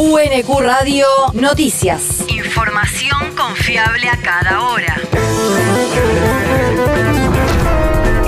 UNQ Radio Noticias. Información confiable a cada hora.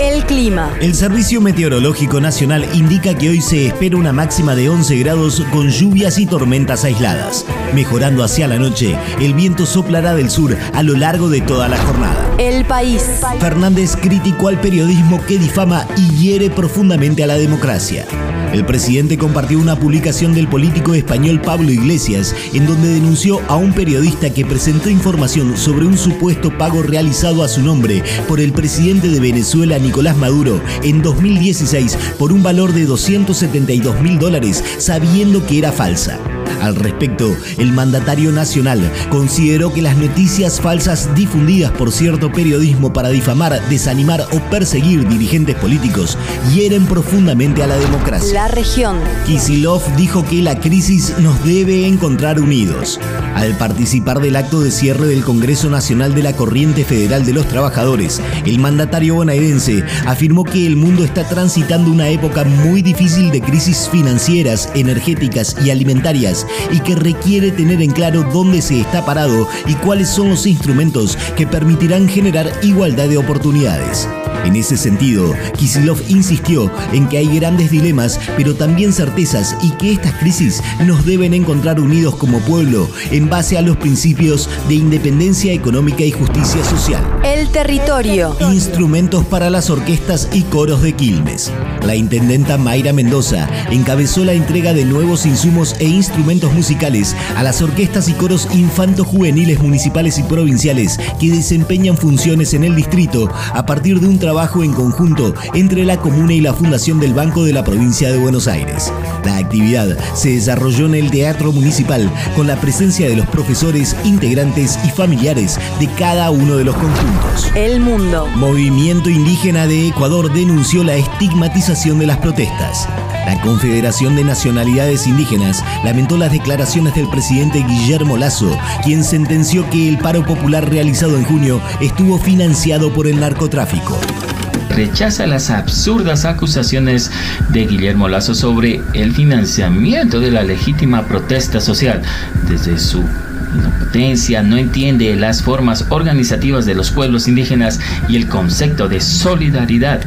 El clima. El Servicio Meteorológico Nacional indica que hoy se espera una máxima de 11 grados con lluvias y tormentas aisladas. Mejorando hacia la noche, el viento soplará del sur a lo largo de toda la jornada. El país. Fernández criticó al periodismo que difama y hiere profundamente a la democracia. El presidente compartió una publicación del político español Pablo Iglesias en donde denunció a un periodista que presentó información sobre un supuesto pago realizado a su nombre por el presidente de Venezuela Nicolás Maduro en 2016 por un valor de 272 mil dólares sabiendo que era falsa. Al respecto, el mandatario nacional consideró que las noticias falsas difundidas por cierto periodismo para difamar, desanimar o perseguir dirigentes políticos hieren profundamente a la democracia. La región. Kisilov dijo que la crisis nos debe encontrar unidos. Al participar del acto de cierre del Congreso Nacional de la Corriente Federal de los Trabajadores, el mandatario bonaerense afirmó que el mundo está transitando una época muy difícil de crisis financieras, energéticas y alimentarias y que requiere tener en claro dónde se está parado y cuáles son los instrumentos que permitirán generar igualdad de oportunidades. En ese sentido, Kisilov insistió en que hay grandes dilemas, pero también certezas y que estas crisis nos deben encontrar unidos como pueblo en base a los principios de independencia económica y justicia social. El territorio. Instrumentos para las orquestas y coros de Quilmes. La intendenta Mayra Mendoza encabezó la entrega de nuevos insumos e instrumentos musicales a las orquestas y coros infanto-juveniles municipales y provinciales que desempeñan funciones en el distrito a partir de un trabajo en conjunto entre la comuna y la Fundación del Banco de la Provincia de Buenos Aires. La actividad se desarrolló en el Teatro Municipal con la presencia de los profesores, integrantes y familiares de cada uno de los conjuntos. El mundo. Movimiento Indígena de Ecuador denunció la estigmatización de las protestas. La Confederación de Nacionalidades Indígenas lamentó las declaraciones del presidente Guillermo Lazo, quien sentenció que el paro popular realizado en junio estuvo financiado por el narcotráfico rechaza las absurdas acusaciones de Guillermo Lazo sobre el financiamiento de la legítima protesta social. Desde su potencia no entiende las formas organizativas de los pueblos indígenas y el concepto de solidaridad.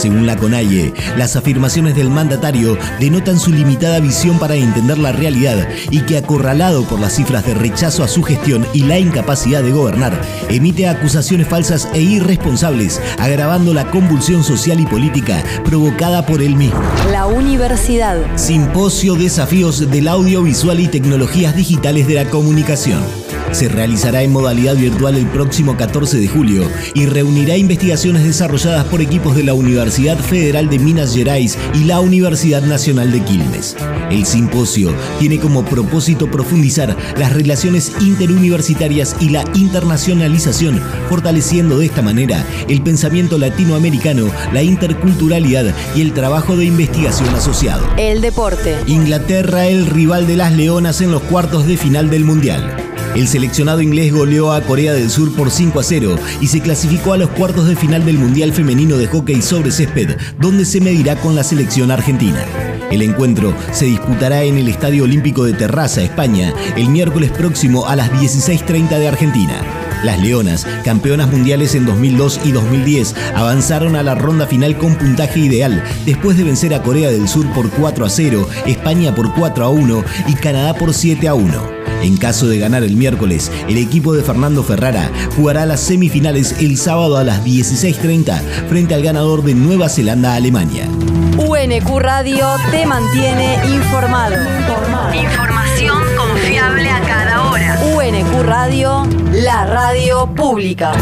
Según la CONAIE, las afirmaciones del mandatario denotan su limitada visión para entender la realidad y que acorralado por las cifras de rechazo a su gestión y la incapacidad de gobernar, emite acusaciones falsas e irresponsables, agravando la convulsión social y política provocada por él mismo. La universidad. Simposio Desafíos del Audiovisual y Tecnologías Digitales de la Comunicación se realizará en modalidad virtual el próximo 14 de julio y reunirá investigaciones desarrolladas por equipos de la Universidad Federal de Minas Gerais y la Universidad Nacional de Quilmes. El simposio tiene como propósito profundizar las relaciones interuniversitarias y la internacionalización, fortaleciendo de esta manera el pensamiento latinoamericano, la interculturalidad y el trabajo de investigación asociado. El deporte. Inglaterra, el rival de las Leonas en los cuartos de final del Mundial. El seleccionado inglés goleó a Corea del Sur por 5 a 0 y se clasificó a los cuartos de final del Mundial Femenino de Hockey sobre césped, donde se medirá con la selección argentina. El encuentro se disputará en el Estadio Olímpico de Terraza, España, el miércoles próximo a las 16.30 de Argentina. Las Leonas, campeonas mundiales en 2002 y 2010, avanzaron a la ronda final con puntaje ideal, después de vencer a Corea del Sur por 4 a 0, España por 4 a 1 y Canadá por 7 a 1. En caso de ganar el miércoles, el equipo de Fernando Ferrara jugará las semifinales el sábado a las 16.30 frente al ganador de Nueva Zelanda-Alemania. UNQ Radio te mantiene informado. Información confiable a cada hora. UNQ Radio, la radio pública.